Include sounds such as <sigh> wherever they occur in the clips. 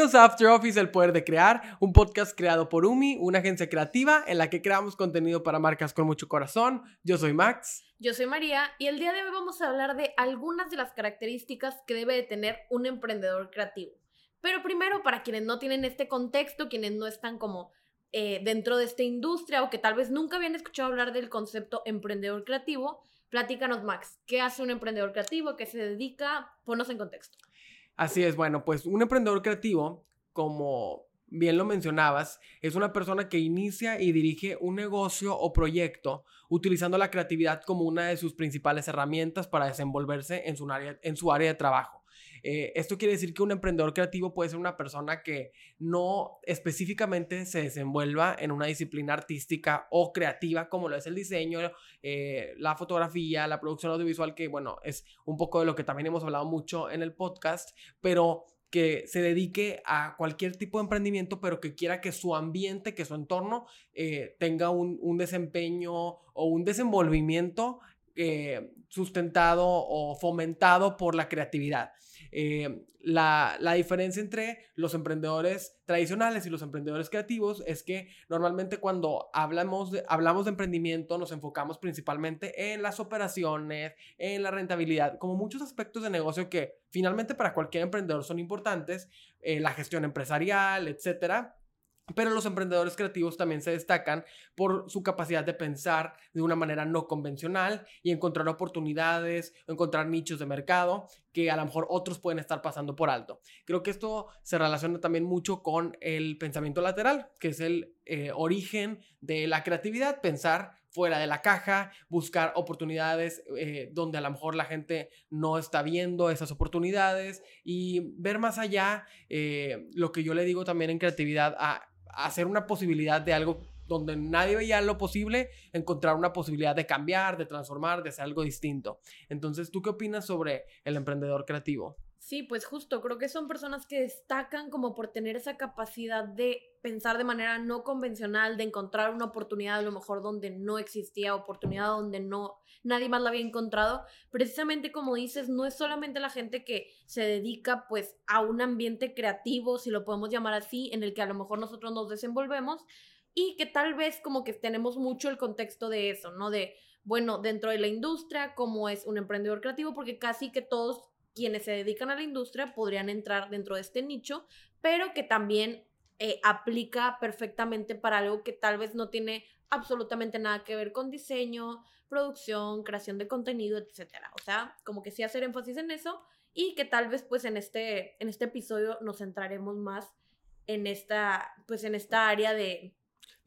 Bienvenidos a After Office, el poder de crear, un podcast creado por UMI, una agencia creativa en la que creamos contenido para marcas con mucho corazón. Yo soy Max. Yo soy María y el día de hoy vamos a hablar de algunas de las características que debe de tener un emprendedor creativo. Pero primero, para quienes no tienen este contexto, quienes no están como eh, dentro de esta industria o que tal vez nunca habían escuchado hablar del concepto emprendedor creativo, platícanos Max, ¿qué hace un emprendedor creativo? ¿Qué se dedica? Ponos en contexto. Así es, bueno, pues un emprendedor creativo, como bien lo mencionabas, es una persona que inicia y dirige un negocio o proyecto utilizando la creatividad como una de sus principales herramientas para desenvolverse en su área, en su área de trabajo. Eh, esto quiere decir que un emprendedor creativo puede ser una persona que no específicamente se desenvuelva en una disciplina artística o creativa como lo es el diseño, eh, la fotografía, la producción audiovisual, que bueno, es un poco de lo que también hemos hablado mucho en el podcast, pero que se dedique a cualquier tipo de emprendimiento, pero que quiera que su ambiente, que su entorno eh, tenga un, desempeño o un desenvolvimiento sustentado o fomentado por la creatividad. Eh, la, diferencia entre los emprendedores tradicionales y los emprendedores creativos es que normalmente cuando hablamos de, hablamos de emprendimiento nos enfocamos principalmente en las operaciones, en la rentabilidad, como muchos aspectos de negocio que finalmente para cualquier emprendedor son importantes, eh, la gestión empresarial, etcétera pero los emprendedores creativos también se destacan por su capacidad de pensar de una manera no convencional y encontrar oportunidades, encontrar nichos de mercado que a lo mejor otros pueden estar pasando por alto. Creo que esto se relaciona también mucho con el pensamiento lateral, que es el eh, origen de la creatividad, pensar fuera de la caja, buscar oportunidades eh, donde a lo mejor la gente no está viendo esas oportunidades y ver más allá eh, lo que yo le digo también en creatividad a hacer una posibilidad de algo donde nadie veía lo posible, encontrar una posibilidad de cambiar, de transformar, de hacer algo distinto. Entonces, ¿tú qué opinas sobre el emprendedor creativo? Sí, pues justo, creo que son personas que destacan como por tener esa capacidad de pensar de manera no convencional, de encontrar una oportunidad a lo mejor donde no existía oportunidad, donde no nadie más la había encontrado. Precisamente como dices, no es solamente la gente que se dedica pues a un ambiente creativo, si lo podemos llamar así, en el que a lo mejor nosotros nos desenvolvemos y que tal vez como que tenemos mucho el contexto de eso, ¿no? De, bueno, dentro de la industria, cómo es un emprendedor creativo, porque casi que todos quienes se dedican a la industria podrían entrar dentro de este nicho, pero que también eh, aplica perfectamente para algo que tal vez no tiene absolutamente nada que ver con diseño, producción, creación de contenido, etcétera. O sea, como que sí hacer énfasis en eso y que tal vez pues en este, en este episodio nos centraremos más en esta, pues en esta área de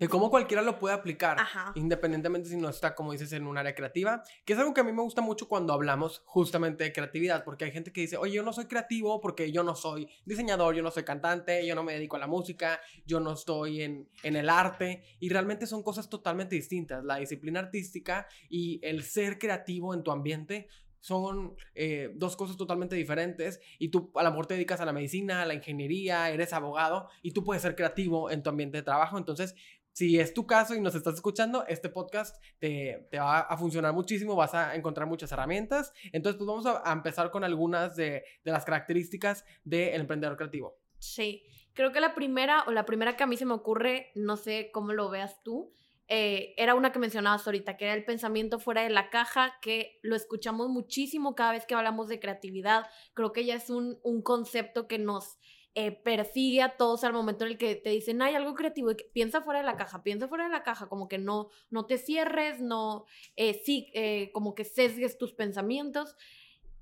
de cómo cualquiera lo puede aplicar, independientemente si no está, como dices, en un área creativa, que es algo que a mí me gusta mucho cuando hablamos justamente de creatividad, porque hay gente que dice, oye, yo no soy creativo porque yo no soy diseñador, yo no soy cantante, yo no me dedico a la música, yo no estoy en, en el arte, y realmente son cosas totalmente distintas. La disciplina artística y el ser creativo en tu ambiente son eh, dos cosas totalmente diferentes y tú a lo mejor te dedicas a la medicina, a la ingeniería, eres abogado y tú puedes ser creativo en tu ambiente de trabajo. Entonces, si es tu caso y nos estás escuchando, este podcast te, va a funcionar muchísimo, vas a encontrar muchas herramientas. Entonces, pues vamos a, empezar con algunas de, las características del emprendedor creativo. Sí, creo que la primera o la primera que a mí se me ocurre, no sé cómo lo veas tú, eh, era una que mencionabas ahorita, que era el pensamiento fuera de la caja, que lo escuchamos muchísimo cada vez que hablamos de creatividad. Creo que ya es un, un concepto que nos eh, persigue a todos al momento en el que te dicen, hay algo creativo, y piensa fuera de la caja, piensa fuera de la caja, como que no, no te cierres, no, eh, sí, eh, como que sesgues tus pensamientos.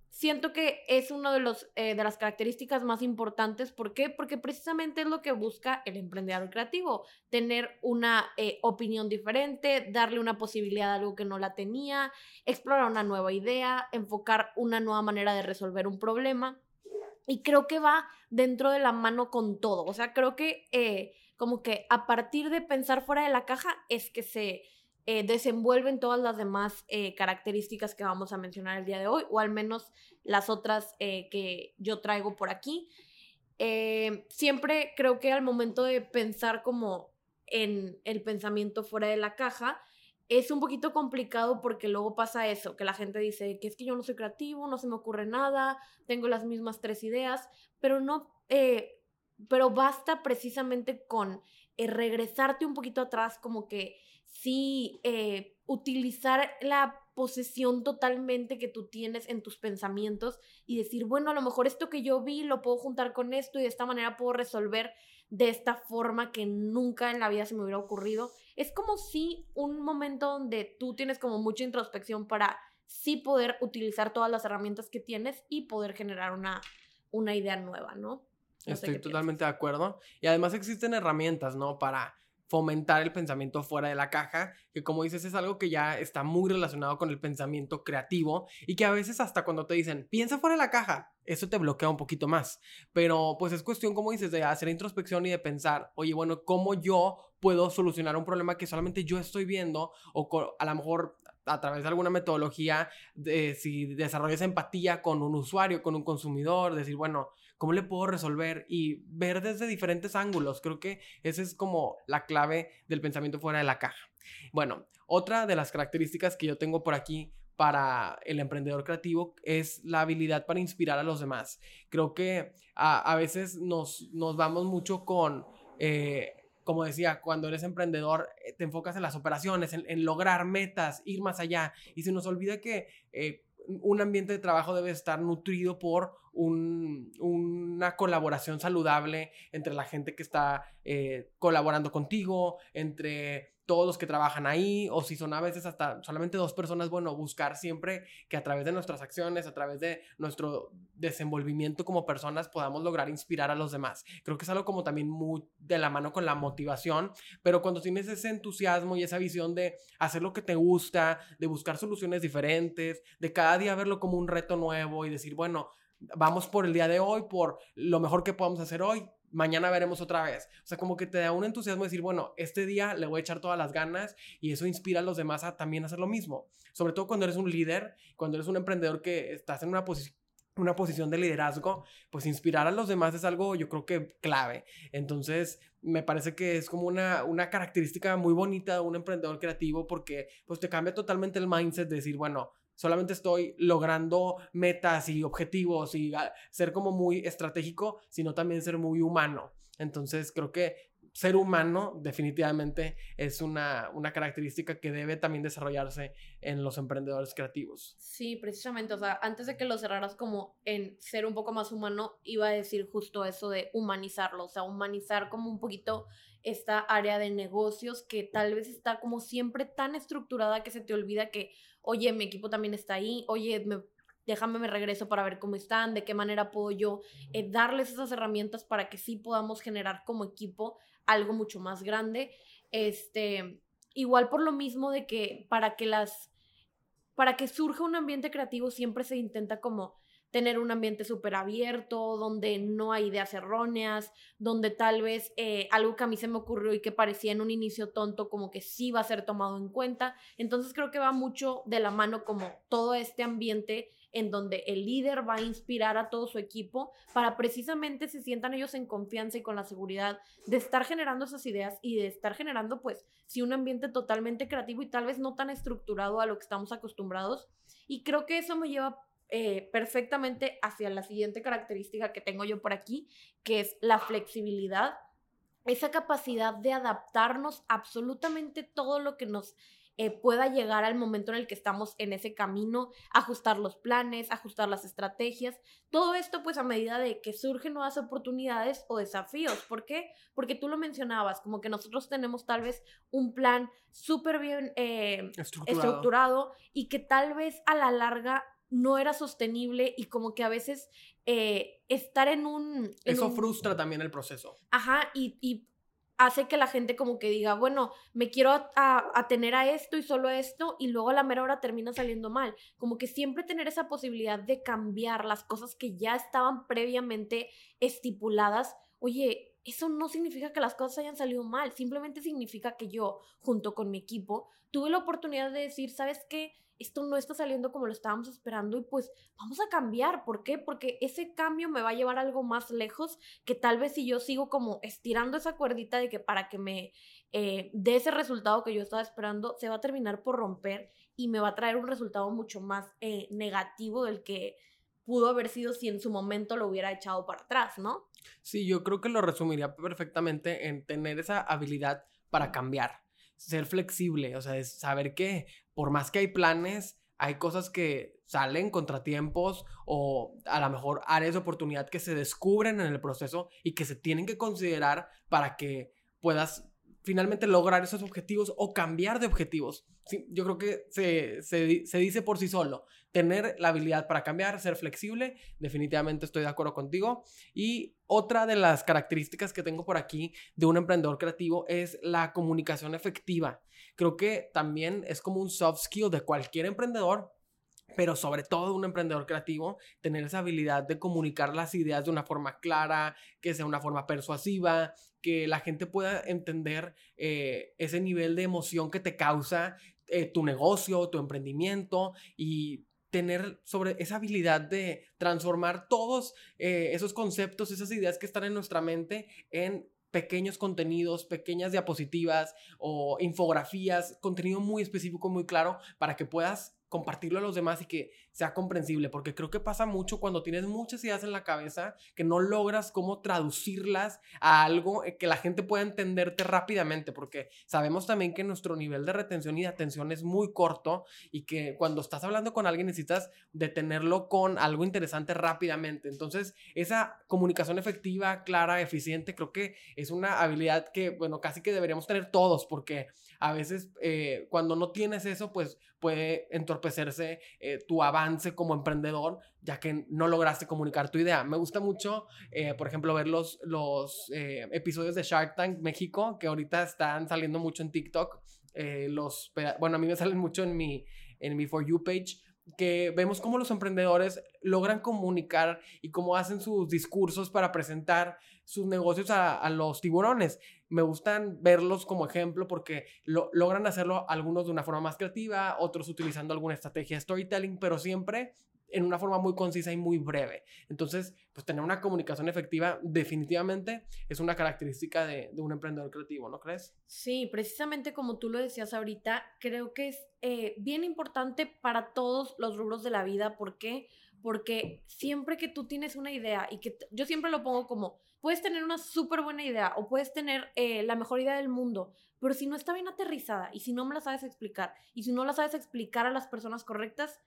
Siento que es una de, los, de las características más importantes. ¿Por qué? Porque precisamente es lo que busca el emprendedor creativo. Tener una opinión diferente, darle una posibilidad a algo que no la tenía, explorar una nueva idea, enfocar una nueva manera de resolver un problema. Y creo que va dentro de la mano con todo. O sea, creo que eh, como que a partir de pensar fuera de la caja es que se eh, desenvuelven todas las demás eh, características que vamos a mencionar el día de hoy, o al menos las otras que yo traigo por aquí. siempre creo que al momento de pensar como en el pensamiento fuera de la caja, es un poquito complicado porque luego pasa eso, que la gente dice que es que yo no soy creativo, no se me ocurre nada, tengo las mismas tres ideas, pero no, eh, pero basta precisamente con eh, regresarte un poquito atrás, como que sí, eh, utilizar la posesión totalmente que tú tienes en tus pensamientos y decir, bueno, a lo mejor esto que yo vi lo puedo juntar con esto y de esta manera puedo resolver de esta forma que nunca en la vida se me hubiera ocurrido. Es como si un momento donde tú tienes como mucha introspección para sí poder utilizar todas las herramientas que tienes y poder generar una, una idea nueva, ¿no? Estoy totalmente de acuerdo. Y además existen herramientas, ¿no? Para fomentar el pensamiento fuera de la caja, que como dices es algo que ya está muy relacionado con el pensamiento creativo y que a veces hasta cuando te dicen, piensa fuera de la caja, eso te bloquea un poquito más. Pero pues es cuestión, como dices, de hacer introspección y de pensar, oye, bueno, ¿cómo yo puedo solucionar un problema que solamente yo estoy viendo o a lo mejor a través de alguna metodología, de, si desarrollas empatía con un usuario, con un consumidor, decir, bueno, ¿cómo le puedo resolver? Y ver desde diferentes ángulos. Creo que esa es como la clave del pensamiento fuera de la caja. Bueno, otra de las características que yo tengo por aquí para el emprendedor creativo es la habilidad para inspirar a los demás. Creo que a, veces nos, nos vamos mucho con... Eh, como decía, cuando eres emprendedor, eh, te enfocas en las operaciones, en, lograr metas, ir más allá. Y se nos olvida que eh, un ambiente de trabajo debe estar nutrido por una colaboración saludable entre la gente que está eh, colaborando contigo, entre todos los que trabajan ahí, o si son a veces hasta solamente dos personas, bueno, buscar siempre que a través de nuestras acciones, a través de nuestro desenvolvimiento como personas, podamos lograr inspirar a los demás. Creo que es algo como también muy de la mano con la motivación, pero cuando tienes ese entusiasmo y esa visión de hacer lo que te gusta, de buscar soluciones diferentes, de cada día verlo como un reto nuevo y decir, bueno, vamos por el día de hoy, por lo mejor que podamos hacer hoy, mañana veremos otra vez. O sea, como que te da un entusiasmo decir, bueno, este día le voy a echar todas las ganas y eso inspira a los demás a también hacer lo mismo. Sobre todo cuando eres un líder, cuando eres un emprendedor que estás en una posición una posición de liderazgo, pues inspirar a los demás es algo yo creo que clave. Entonces, me parece que es como una, una característica muy bonita de un emprendedor creativo porque pues te cambia totalmente el mindset de decir, bueno, solamente estoy logrando metas y objetivos y ah, ser como muy estratégico, sino también ser muy humano. Entonces creo que ser humano definitivamente es una, una, característica que debe también desarrollarse en los emprendedores creativos. Sí, precisamente, o sea, antes de que lo cerraras como en ser un poco más humano, iba a decir justo eso de humanizarlo, o sea, humanizar como un poquito esta área de negocios que tal vez está como siempre tan estructurada que se te olvida que, oye, mi equipo también está ahí, oye, déjame me regreso para ver cómo están, de qué manera puedo yo eh, darles esas herramientas para que sí podamos generar como equipo algo mucho más grande. Este, igual por lo mismo de que para que las, para que surja un ambiente creativo siempre se intenta como tener un ambiente súper abierto, donde no hay ideas erróneas, donde tal vez eh, algo que a mí se me ocurrió y que parecía en un inicio tonto, como que sí va a ser tomado en cuenta. Entonces creo que va mucho de la mano como todo este ambiente en donde el líder va a inspirar a todo su equipo para precisamente se sientan ellos en confianza y con la seguridad de estar generando esas ideas y de estar generando pues sí un ambiente totalmente creativo y tal vez no tan estructurado a lo que estamos acostumbrados. Y creo que eso me lleva eh, perfectamente hacia la siguiente característica que tengo yo por aquí, que es la flexibilidad, esa capacidad de adaptarnos absolutamente todo lo que nos eh, pueda llegar al momento en el que estamos en ese camino, ajustar los planes, ajustar las estrategias, todo esto pues a medida de que surgen nuevas oportunidades o desafíos. ¿Por qué? Porque tú lo mencionabas, como que nosotros tenemos tal vez un plan súper bien eh, estructurado y que tal vez a la larga no era sostenible y como que a veces eh, estar en un... Eso frustra también el proceso. Ajá, y, hace que la gente como que diga, bueno, me quiero atener a, a, esto y solo a esto y luego a la mera hora termina saliendo mal. Como que siempre tener esa posibilidad de cambiar las cosas que ya estaban previamente estipuladas. Oye, eso no significa que las cosas hayan salido mal, simplemente significa que yo, junto con mi equipo, tuve la oportunidad de decir, ¿sabes qué? Esto no está saliendo como lo estábamos esperando y pues vamos a cambiar. ¿Por qué? Porque ese cambio me va a llevar algo más lejos que tal vez si yo sigo como estirando esa cuerdita de que para que me eh, dé ese resultado que yo estaba esperando, se va a terminar por romper y me va a traer un resultado mucho más eh, negativo del que pudo haber sido si en su momento lo hubiera echado para atrás, ¿no? Sí, yo creo que lo resumiría perfectamente en tener esa habilidad para cambiar, ser flexible, o sea, saber que por más que hay planes, hay cosas que salen, contratiempos o a lo mejor áreas de oportunidad que se descubren en el proceso y que se tienen que considerar para que puedas finalmente lograr esos objetivos o cambiar de objetivos. Sí, yo creo que se, se, se, dice por sí solo. Tener la habilidad para cambiar, ser flexible, definitivamente estoy de acuerdo contigo. Y otra de las características que tengo por aquí de un emprendedor creativo es la comunicación efectiva. Creo que también es como un soft skill de cualquier emprendedor, pero sobre todo un emprendedor creativo, tener esa habilidad de comunicar las ideas de una forma clara, que sea una forma persuasiva, que la gente pueda entender eh, ese nivel de emoción que te causa eh, tu negocio, tu emprendimiento y tener sobre esa habilidad de transformar todos eh, esos conceptos, esas ideas que están en nuestra mente en pequeños contenidos, pequeñas diapositivas o infografías, contenido muy específico, muy claro, para que puedas compartirlo a los demás y que sea comprensible, porque creo que pasa mucho cuando tienes muchas ideas en la cabeza que no logras cómo traducirlas a algo eh, que la gente pueda entenderte rápidamente, porque sabemos también que nuestro nivel de retención y de atención es muy corto y que cuando estás hablando con alguien necesitas detenerlo con algo interesante rápidamente. Entonces, esa comunicación efectiva, clara, eficiente, creo que es una habilidad que, bueno, casi que deberíamos tener todos, porque a veces eh, cuando no tienes eso, pues puede entorpecerse eh, tu avance como emprendedor, ya que no lograste comunicar tu idea. Me gusta mucho, eh, por ejemplo, ver los, los episodios de Shark Tank México, que ahorita están saliendo mucho en TikTok. los, bueno, a mí me salen mucho en mi, en mi For You page que vemos cómo los emprendedores logran comunicar y cómo hacen sus discursos para presentar sus negocios a, los tiburones. Me gustan verlos como ejemplo porque logran hacerlo algunos de una forma más creativa, otros utilizando alguna estrategia de storytelling, pero siempre en una forma muy concisa y muy breve. Entonces, pues tener una comunicación efectiva definitivamente es una característica de, un emprendedor creativo, ¿no crees? Sí, precisamente como tú lo decías ahorita, creo que es eh, bien importante para todos los rubros de la vida. ¿Por qué? Porque siempre que tú tienes una idea y que yo siempre lo pongo como, puedes tener una súper buena idea o puedes tener eh, la mejor idea del mundo, pero si no está bien aterrizada y si no me la sabes explicar y si no la sabes explicar a las personas correctas,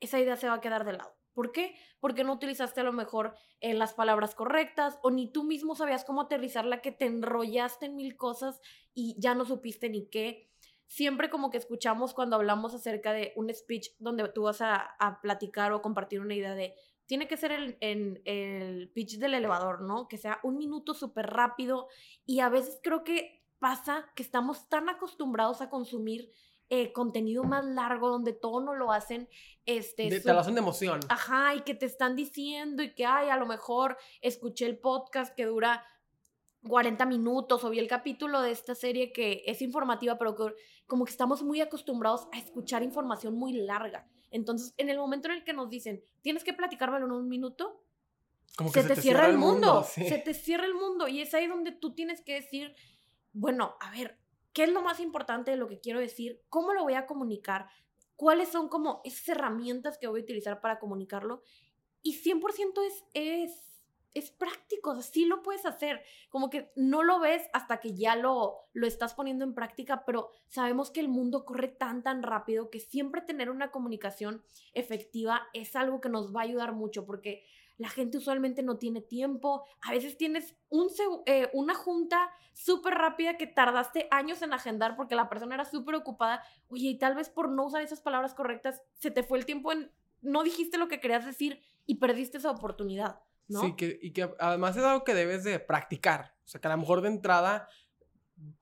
esa idea se va a quedar de lado. ¿Por qué? Porque no utilizaste a lo mejor eh, las palabras correctas o ni tú mismo sabías cómo aterrizarla, que te enrollaste en mil cosas y ya no supiste ni qué. Siempre como que escuchamos cuando hablamos acerca de un speech donde tú vas a, a platicar o compartir una idea de, tiene que ser el, en, el pitch del elevador, ¿no? Que sea un minuto súper rápido y a veces creo que pasa que estamos tan acostumbrados a consumir eh, contenido más largo donde todo no lo hacen. Este, te lo hacen de emoción. Ajá, y que te están diciendo y que, ay, a lo mejor escuché el podcast que dura 40 minutos o vi el capítulo de esta serie que es informativa, pero que como que estamos muy acostumbrados a escuchar información muy larga. Entonces, en el momento en el que nos dicen, tienes que platicármelo en un minuto, como se, te, cierra, el mundo, se te cierra el mundo y es ahí donde tú tienes que decir, bueno, a ver, ¿Qué es lo más importante de lo que quiero decir? ¿Cómo lo voy a comunicar? ¿Cuáles son como esas herramientas que voy a utilizar para comunicarlo? Y 100% es, es, es práctico, sí lo puedes hacer. Como que no lo ves hasta que ya lo, lo estás poniendo en práctica, pero sabemos que el mundo corre tan, tan rápido que siempre tener una comunicación efectiva es algo que nos va a ayudar mucho porque la gente usualmente no tiene tiempo. A veces tienes un, eh, una junta súper rápida que tardaste años en agendar porque la persona era súper ocupada. Oye, y tal vez por no usar esas palabras correctas, se te fue el tiempo en... No dijiste lo que querías decir y perdiste esa oportunidad. ¿No? Sí, que, y que además es algo que debes de practicar. O sea, que a lo mejor de entrada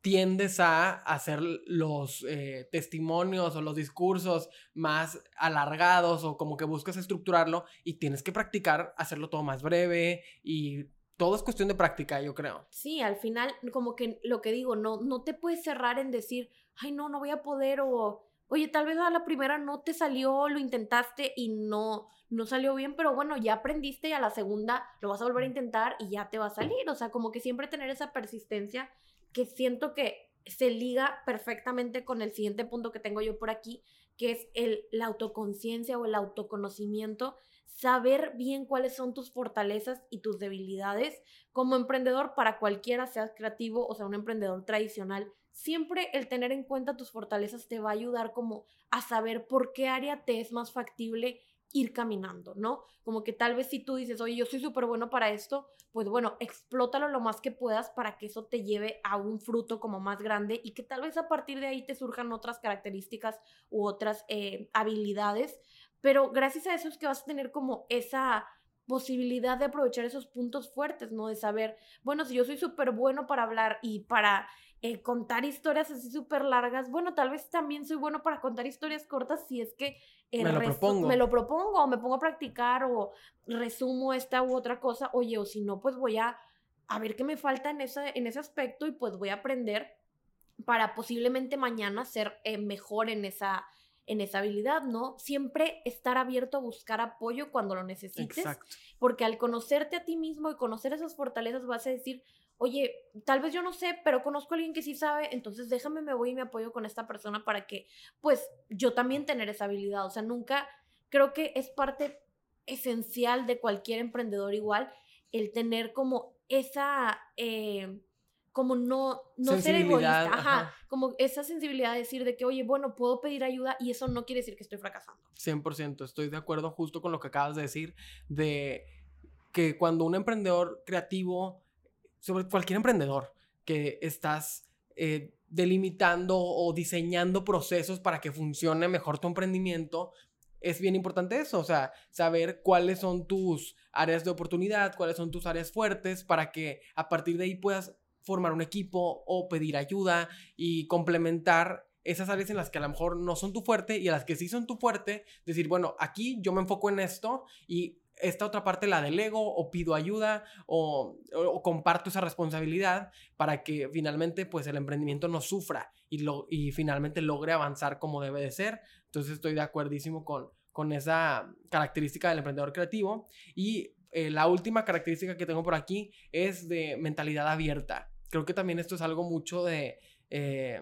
tiendes a hacer los eh, testimonios o los discursos más alargados o como que buscas estructurarlo y tienes que practicar hacerlo todo más breve y todo es cuestión de práctica, yo creo. Sí, al final como que lo que digo, no, no te puedes cerrar en decir, ay no, no voy a poder o, oye, tal vez a la primera no te salió, lo intentaste y no, no salió bien, pero bueno, ya aprendiste y a la segunda lo vas a volver a intentar y ya te va a salir, o sea, como que siempre tener esa persistencia que siento que se liga perfectamente con el siguiente punto que tengo yo por aquí, que es el, la autoconciencia o el autoconocimiento. saber bien cuáles son tus fortalezas y tus debilidades. Como emprendedor, para cualquiera, seas creativo o sea un emprendedor tradicional, siempre el tener en cuenta tus fortalezas te va a ayudar como a saber por qué área te es más factible ir caminando, ¿no? Como que tal vez si tú dices, oye, yo soy súper bueno para esto, pues bueno, explótalo lo más que puedas para que eso te lleve a un fruto como más grande y que tal vez a partir de ahí te surjan otras características u otras eh, habilidades pero gracias a eso es que vas a tener como esa posibilidad de aprovechar esos puntos fuertes, ¿no? De saber, bueno, si yo soy súper bueno para hablar y para eh, contar historias así súper largas, bueno, tal vez también soy bueno para contar historias cortas si es que me, lo propongo. me lo propongo o me pongo a practicar o resumo esta u otra cosa, oye, o si no, pues voy a, a ver qué me falta en, esa, en ese aspecto y pues voy a aprender para posiblemente mañana ser eh, mejor en esa, en esa habilidad, ¿no? Siempre estar abierto a buscar apoyo cuando lo necesites, Exacto. porque al conocerte a ti mismo y conocer esas fortalezas vas a decir, oye, tal vez yo no sé, pero conozco a alguien que sí sabe, entonces déjame, me voy y me apoyo con esta persona para que, pues, yo también tener esa habilidad, o sea, nunca, creo que es parte esencial de cualquier emprendedor igual, el tener como esa... Eh, como no, no ser egoísta, ajá, como esa sensibilidad de decir de que, oye, bueno, puedo pedir ayuda y eso no quiere decir que estoy fracasando. 100%, estoy de acuerdo justo con lo que acabas de decir, de que cuando un emprendedor creativo, sobre cualquier emprendedor, que estás eh, delimitando o diseñando procesos para que funcione mejor tu emprendimiento, es bien importante eso, o sea, saber cuáles son tus áreas de oportunidad, cuáles son tus áreas fuertes, para que a partir de ahí puedas formar un equipo o pedir ayuda y complementar esas áreas en las que a lo mejor no son tu fuerte y a las que sí son tu fuerte, decir, bueno, aquí yo me enfoco en esto y esta otra parte la delego o pido ayuda o, comparto esa responsabilidad para que finalmente pues el emprendimiento no sufra y, lo, y finalmente logre avanzar como debe de ser. Entonces estoy de acuerdísimo con, con esa característica del emprendedor creativo y eh, la última característica que tengo por aquí es de mentalidad abierta creo que también esto es algo mucho de... Eh,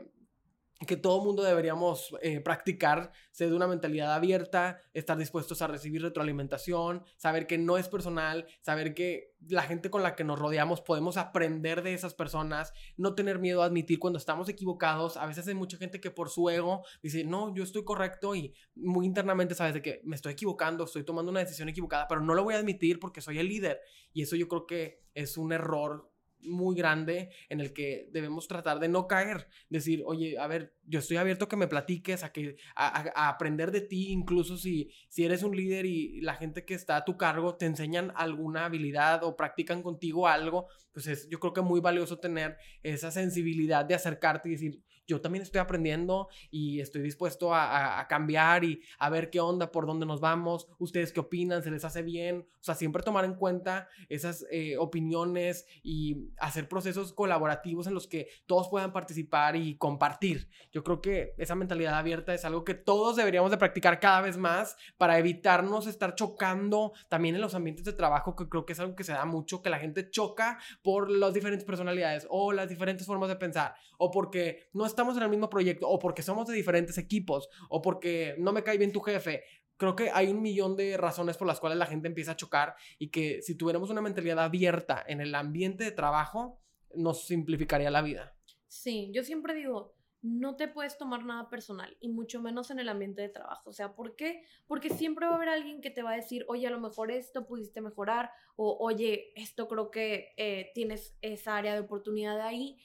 que todo mundo deberíamos eh, practicar, ser de una mentalidad abierta, estar dispuestos a recibir retroalimentación, saber que no es personal, saber que la gente con la que nos rodeamos podemos aprender de esas personas, no tener miedo a admitir cuando estamos equivocados. A veces hay mucha gente que por su ego dice, no, yo estoy correcto y muy internamente sabes de que me estoy equivocando, estoy tomando una decisión equivocada, pero no lo voy a admitir porque soy el líder. Y eso yo creo que es un error muy grande en el que debemos tratar de no caer, decir, oye, a ver, yo estoy abierto a que me platiques, a, que, a, aprender de ti, incluso si, si eres un líder y la gente que está a tu cargo te enseñan alguna habilidad o practican contigo algo, pues es yo creo que muy valioso tener esa sensibilidad de acercarte y decir, yo también estoy aprendiendo y estoy dispuesto a, cambiar y a ver qué onda, por dónde nos vamos, ustedes qué opinan, se les hace bien, o sea, siempre tomar en cuenta esas eh, opiniones y hacer procesos colaborativos en los que todos puedan participar y compartir. Yo creo que esa mentalidad abierta es algo que todos deberíamos de practicar cada vez más para evitarnos estar chocando también en los ambientes de trabajo, que creo que es algo que se da mucho, que la gente choca por las diferentes personalidades o las diferentes formas de pensar o porque no está estamos en el mismo proyecto o porque somos de diferentes equipos o porque no me cae bien tu jefe. Creo que hay un millón de razones por las cuales la gente empieza a chocar y que si tuviéramos una mentalidad abierta en el ambiente de trabajo, nos simplificaría la vida. Sí, yo siempre digo, no te puedes tomar nada personal y mucho menos en el ambiente de trabajo. O sea, ¿por qué? Porque siempre va a haber alguien que te va a decir, oye, a lo mejor esto pudiste mejorar o oye, esto creo que eh, tienes esa área de oportunidad ahí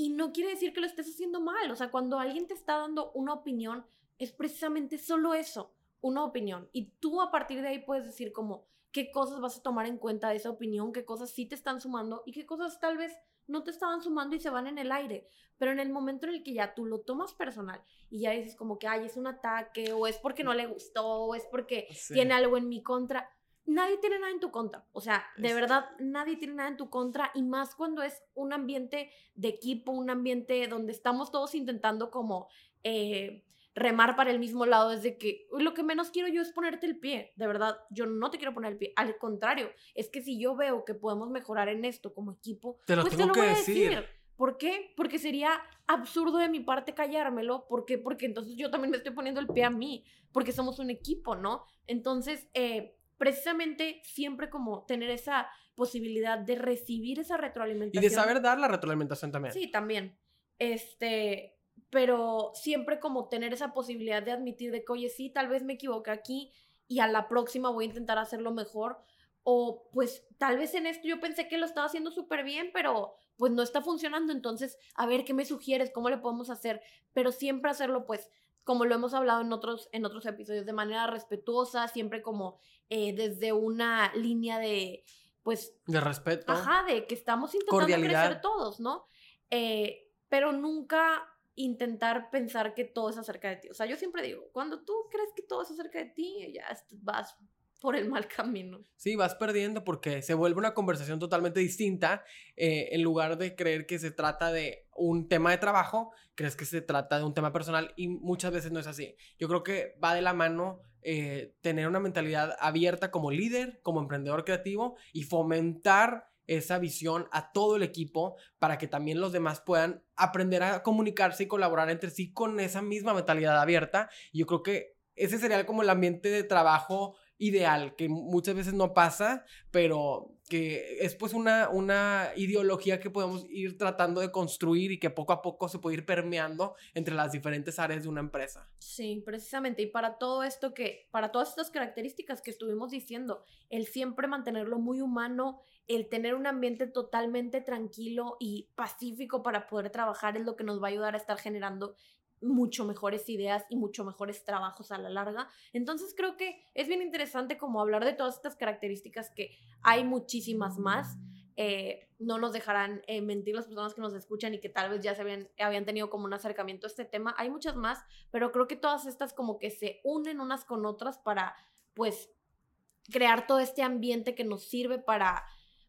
y no quiere decir que lo estés haciendo mal. O sea, cuando alguien te está dando una opinión, es precisamente solo eso, una opinión. Y tú a partir de ahí puedes decir como qué cosas vas a tomar en cuenta de esa opinión, qué cosas sí te están sumando y qué cosas tal vez no te estaban sumando y se van en el aire. Pero en el momento en el que ya tú lo tomas personal y ya dices como que, ay, es un ataque o es porque no le gustó o es porque tiene algo en mi contra, nadie tiene nada en tu contra. O sea, de verdad, nadie tiene nada en tu contra. Y más cuando es un ambiente de equipo, un ambiente donde estamos todos intentando como eh, remar para el mismo lado. Es de que lo que menos quiero yo es ponerte el pie. De verdad, yo no te quiero poner el pie. Al contrario, es que si yo veo que podemos mejorar en esto como equipo, te lo pues tengo te lo que voy decir. a decir. ¿Por qué? Porque sería absurdo de mi parte callármelo. ¿Por qué? Porque entonces yo también me estoy poniendo el pie a mí. Porque somos un equipo, ¿no? Entonces, eh, precisamente siempre como tener esa posibilidad de recibir esa retroalimentación. Y de saber dar la retroalimentación también. Sí, también. Este, pero siempre como tener esa posibilidad de admitir de que, oye, sí, tal vez me equivoqué aquí y a la próxima voy a intentar hacerlo mejor. O pues tal vez en esto yo pensé que lo estaba haciendo súper bien, pero pues no está funcionando. Entonces, a ver, ¿qué me sugieres? ¿Cómo le podemos hacer? Pero siempre hacerlo pues como lo hemos hablado en otros, en otros episodios, de manera respetuosa, siempre como eh, desde una línea de, pues... De respeto. Ajá, de que estamos intentando crecer todos, ¿no? Eh, pero nunca intentar pensar que todo es acerca de ti. O sea, yo siempre digo, cuando tú crees que todo es acerca de ti, ya vas por el mal camino. Sí, vas perdiendo porque se vuelve una conversación totalmente distinta. Eh, en lugar de creer que se trata de un tema de trabajo, crees que se trata de un tema personal y muchas veces no es así. Yo creo que va de la mano eh, tener una mentalidad abierta como líder, como emprendedor creativo y fomentar esa visión a todo el equipo para que también los demás puedan aprender a comunicarse y colaborar entre sí con esa misma mentalidad abierta. Y yo creo que ese sería como el ambiente de trabajo ideal, que muchas veces no pasa, pero que es pues una, una ideología que podemos ir tratando de construir y que poco a poco se puede ir permeando entre las diferentes áreas de una empresa. Sí, precisamente. Y para todo esto que, para todas estas características que estuvimos diciendo, el siempre mantenerlo muy humano, el tener un ambiente totalmente tranquilo y pacífico para poder trabajar es lo que nos va a ayudar a estar generando mucho mejores ideas y mucho mejores trabajos a la larga. Entonces creo que es bien interesante como hablar de todas estas características que hay muchísimas más. Eh, no nos dejarán eh, mentir las personas que nos escuchan y que tal vez ya se habían, habían tenido como un acercamiento a este tema. Hay muchas más, pero creo que todas estas como que se unen unas con otras para pues crear todo este ambiente que nos sirve para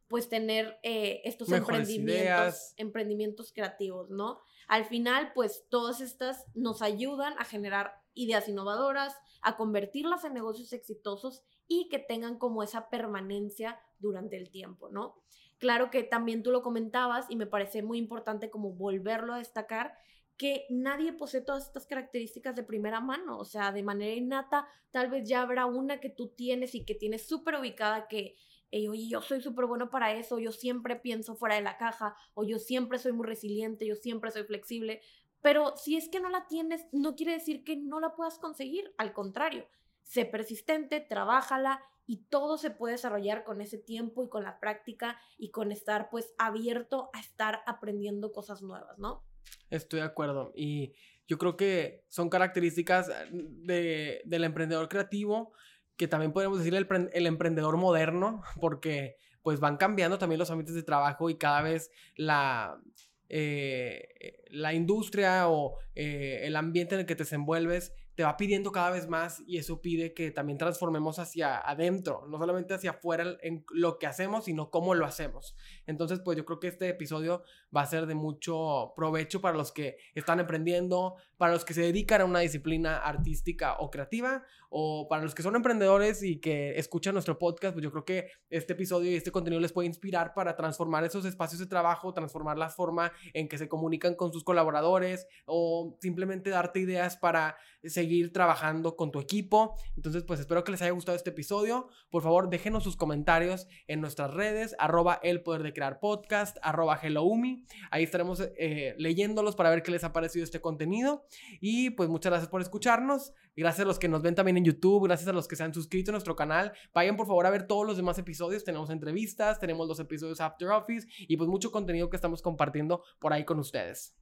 pues tener eh, estos emprendimientos, emprendimientos creativos, ¿no? Al final, pues todas estas nos ayudan a generar ideas innovadoras, a convertirlas en negocios exitosos y que tengan como esa permanencia durante el tiempo, ¿no? Claro que también tú lo comentabas y me parece muy importante como volverlo a destacar que nadie posee todas estas características de primera mano, o sea, de manera innata, tal vez ya habrá una que tú tienes y que tienes súper ubicada que oye, yo soy súper bueno para eso, yo siempre pienso fuera de la caja, o yo siempre soy muy resiliente, yo siempre soy flexible. Pero si es que no la tienes, no quiere decir que no la puedas conseguir, al contrario, sé persistente, trabájala y todo se puede desarrollar con ese tiempo y con la práctica y con estar pues abierto a estar aprendiendo cosas nuevas, ¿no? Estoy de acuerdo y yo creo que son características de, del emprendedor creativo que también podemos decir el, emprendedor moderno, <laughs> porque pues van cambiando también los ambientes de trabajo y cada vez la, eh, la industria o eh, el ambiente en el que te desenvuelves te va pidiendo cada vez más y eso pide que también transformemos hacia adentro, no solamente hacia afuera en lo que hacemos, sino cómo lo hacemos. Entonces, pues yo creo que este episodio va a ser de mucho provecho para los que están emprendiendo, para los que se dedican a una disciplina artística o creativa, o para los que son emprendedores y que escuchan nuestro podcast, pues yo creo que este episodio y este contenido les puede inspirar para transformar esos espacios de trabajo, transformar la forma en que se comunican con sus colaboradores o simplemente darte ideas para seguir trabajando con tu equipo. Entonces, pues espero que les haya gustado este episodio. Por favor, déjenos sus comentarios en nuestras redes, arroba el poder de crear podcast, arroba helloumi. Ahí estaremos eh, leyéndolos para ver qué les ha parecido este contenido. Y pues muchas gracias por escucharnos. Gracias a los que nos ven también YouTube, gracias a los que se han suscrito a nuestro canal. Vayan por favor a ver todos los demás episodios. Tenemos entrevistas, tenemos los episodios After Office y pues mucho contenido que estamos compartiendo por ahí con ustedes.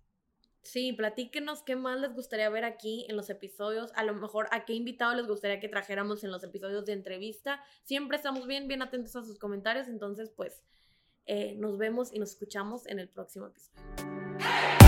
Sí, platíquenos qué más les gustaría ver aquí en los episodios. A lo mejor a qué invitado les gustaría que trajéramos en los episodios de entrevista. Siempre estamos bien, bien atentos a sus comentarios. Entonces, pues, eh, nos vemos y nos escuchamos en el próximo episodio.